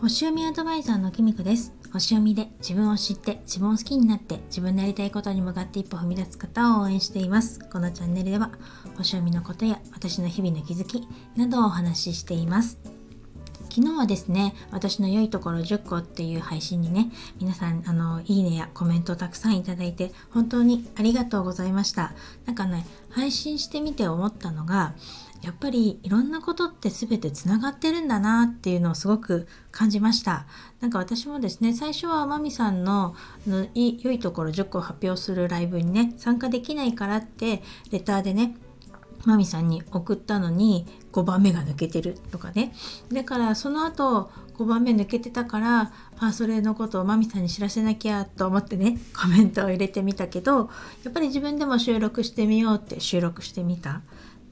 星読みアドバイザーのきみこです。星読みで自分を知って自分を好きになって自分のやりたいことに向かって一歩踏み出す方を応援しています。このチャンネルでは星読みのことや私の日々の気づきなどをお話ししています。昨日はですね私の良いところ10個っていう配信にね皆さんあのいいねやコメントをたくさんいただいて本当にありがとうございました。なんかね配信してみて思ったのがやっぱりいろんなことって全てつながってるんだなっていうのをすごく感じました。なんか私もですね最初はまみさんのの良いところ10個発表するライブにね参加できないからってレターでねマミさんに送ったのに5番目が抜けてるとかね。だからその後5番目抜けてたからあそれのことをマミさんに知らせなきゃと思ってねコメントを入れてみたけどやっぱり自分でも収録してみようって収録してみた。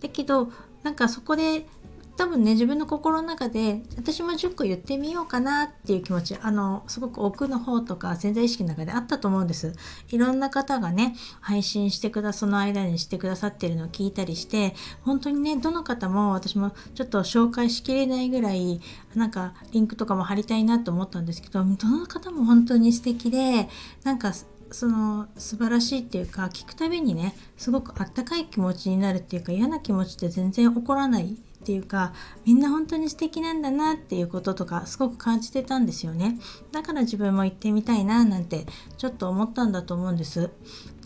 だけどなんかそこで多分ね自分の心の中で私も10個言ってみようかなっていう気持ちあのすごく奥の方とか潜在意識の中であったと思うんです。いろんな方がね配信してくだその間にしてくださってるのを聞いたりして本当にねどの方も私もちょっと紹介しきれないぐらいなんかリンクとかも貼りたいなと思ったんですけどどの方も本当に素敵でなんかその素晴らしいっていうか聞くたびにねすごくあったかい気持ちになるっていうか嫌な気持ちって全然起こらないっていうかみんな本当に素敵なんだなっていうこととかすごく感じてたんですよね。だから自分も行ってみたいななんてちょっと思ったんだと思うんです。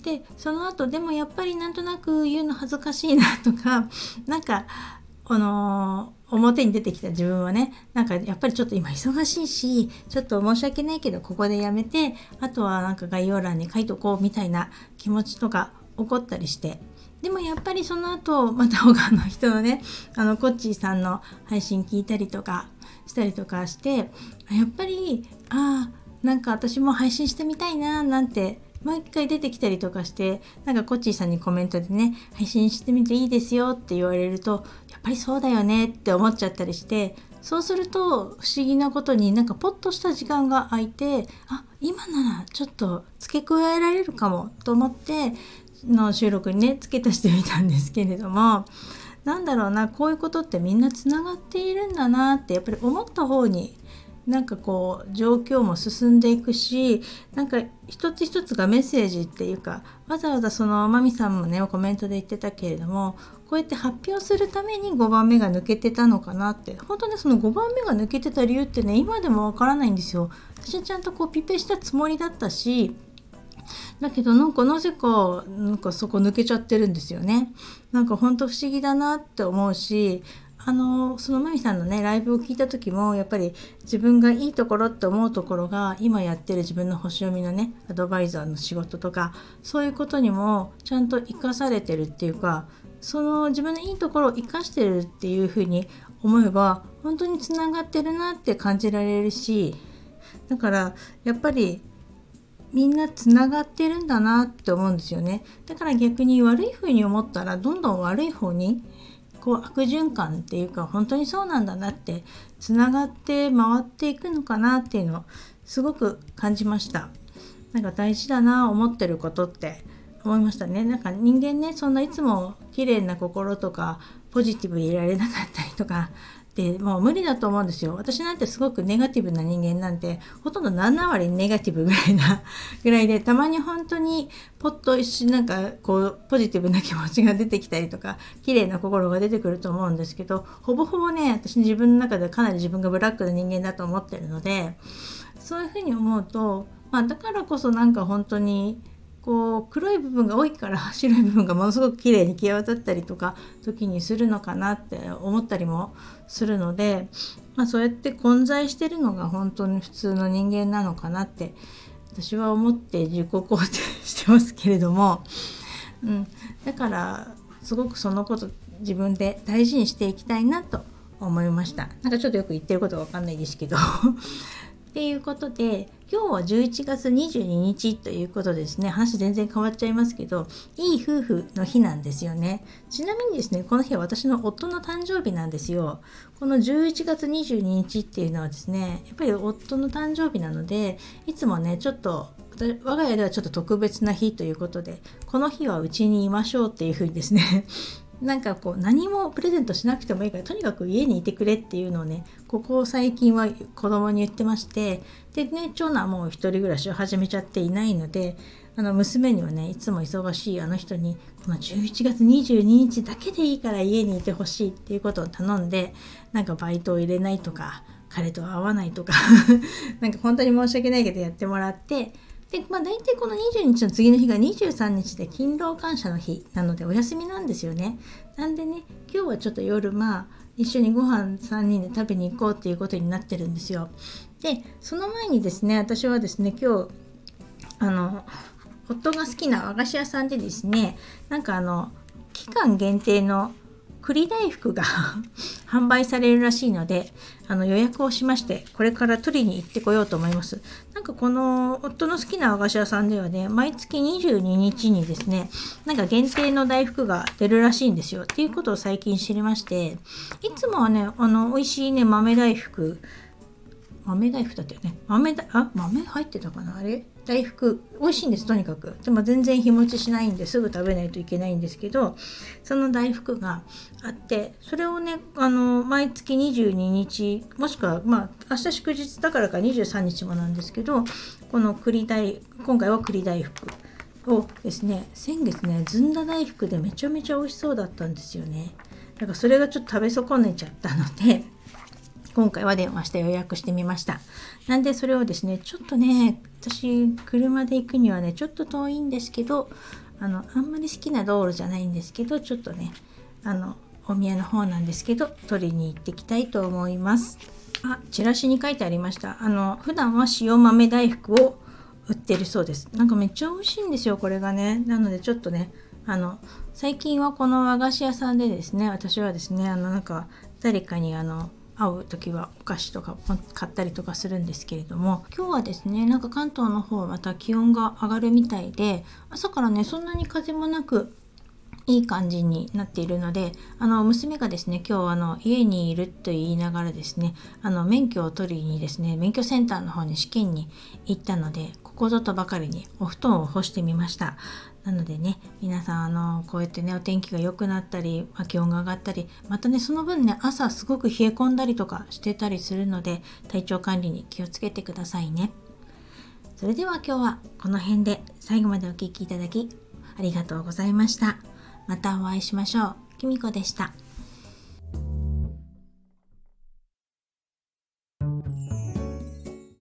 でその後でもやっぱりなんとなく言うの恥ずかしいなとかなんかあの表に出てきた自分はねなんかやっぱりちょっと今忙しいしちょっと申し訳ないけどここでやめてあとはなんか概要欄に書いとこうみたいな気持ちとか起こったりして。でもやっぱりその後また他の人のねあのコッチーさんの配信聞いたりとかしたりとかしてやっぱりああなんか私も配信してみたいななんてもう一回出てきたりとかしてなんかコッチーさんにコメントでね配信してみていいですよって言われるとやっぱりそうだよねって思っちゃったりしてそうすると不思議なことになんかポッとした時間が空いてあ今ならちょっと付け加えられるかもと思っての収録にね付け足してみたんですけれどもなんだろうなこういうことってみんなつながっているんだなってやっぱり思った方になんかこう状況も進んでいくしなんか一つ一つがメッセージっていうかわざわざそのまみさんもねコメントで言ってたけれどもこうやって発表するために5番目が抜けてたのかなって本当ねその5番目が抜けてた理由ってね今でもわからないんですよ。私はちゃんとこうピペしたつもりだったしだけどなんかなぜかなんかそこ抜けちゃってるんですよね。なんかほんと不思議だなって思うしあのそのまみさんのねライブを聞いた時もやっぱり自分がいいところって思うところが今やってる自分の星読みのねアドバイザーの仕事とかそういうことにもちゃんと生かされてるっていうかその自分のいいところを生かしてるっていうふうに思えば本当につながってるなって感じられるしだからやっぱりみんなつながってるんだなって思うんですよね。だから逆に悪い風に思ったらどんどん悪い方にこう悪循環っていうか本当にそうなんだなってつながって回っていくのかなっていうのをすごく感じました。なんか大事だな思ってることって思いましたね。なんか人間ねそんないつも綺麗な心とかポジティブでいられなかったりとかでもう無理だと思うんですよ。私なんてすごくネガティブな人間なんてほとんど7割ネガティブぐらいな ぐらいでたまに本当にポッと一瞬なんかこうポジティブな気持ちが出てきたりとか綺麗な心が出てくると思うんですけどほぼほぼね私自分の中でかなり自分がブラックな人間だと思ってるのでそういうふうに思うと、まあ、だからこそなんか本当にこう黒い部分が多いから 白い部分がものすごく綺麗に際立ったりとか時にするのかなって思ったりもするので、まあ、そうやって混在してるのが本当に普通の人間なのかなって私は思って自己肯定してますけれども、うん、だからすごくそのこと自分で大事にしていきたいなと思いました。なんかちょっとよく言ってることは分かんないですけど。っていうことで今日は11月22日ということですね。話全然変わっちゃいますけどいい夫婦の日なんですよね。ちなみにですねこの日は私の夫の誕生日なんですよ。この11月22日っていうのはですねやっぱり夫の誕生日なのでいつもねちょっと我が家ではちょっと特別な日ということでこの日はうちにいましょうっていうふうにですねなんかこう何もプレゼントしなくてもいいからとにかく家にいてくれっていうのをねここ最近は子供に言ってましてでね長男はもう一人暮らしを始めちゃっていないのであの娘にはねいつも忙しいあの人にこの11月22日だけでいいから家にいてほしいっていうことを頼んでなんかバイトを入れないとか彼と会わないとか なんか本当に申し訳ないけどやってもらってで、まあ、大体この20日の次の日が23日で勤労感謝の日なのでお休みなんですよね。なんでね今日はちょっと夜まあ一緒にご飯3人で食べに行こうっていうことになってるんですよ。でその前にですね私はですね今日あの夫が好きな和菓子屋さんでですねなんかあの期間限定の栗大福が 販売されるらしいのであの予約をしましてこれから取りに行ってこようと思います。なんかこの夫の好きな和菓子屋さんではね毎月22日にですねなんか限定の大福が出るらしいんですよ。っていうことを最近知りましていつもはねあの美味しいね豆大福豆大福だったよね。豆だあ豆入ってたかな？あれ？大福。美味しいんですとにかく。でも全然日持ちしないんですぐ食べないといけないんですけどその大福があってそれをねあの毎月22日もしくはまあ明日祝日だからか23日もなんですけどこの栗大今回は栗大福をですね先月ねずんだ大福でめちゃめちゃ美味しそうだったんですよね。だからそれがちょっと食べ損ねちゃったので今回は電話して予約してみました。なんでそれをですねちょっとね私車で行くにはねちょっと遠いんですけどあのあんまり好きな道路じゃないんですけどちょっとねあのお宮の方なんですけど取りに行ってきたいと思います。あチラシに書いてありました。あの普段は塩豆大福を売ってるそうです。なんかめっちゃ美味しいんですよこれがね。なのでちょっとねあの最近はこの和菓子屋さんでですね私はですねあのなんか誰かにあの会う時はお菓子とか買ったりとかするんですけれども今日はですねなんか関東の方また気温が上がるみたいで朝からねそんなに風もなくいい感じになっているのであの娘がですね今日あの家にいると言いながらですねあの免許を取りにですね免許センターの方に試験に行ったのでここぞとばかりにお布団を干してみました。なのでね皆さんあのこうやってねお天気が良くなったり、ま、気温が上がったりまたねその分ね朝すごく冷え込んだりとかしてたりするので体調管理に気をつけてくださいね。それでは今日はこの辺で最後までお聴きいただきありがとうございました。またお会いしましょう。きみこでした。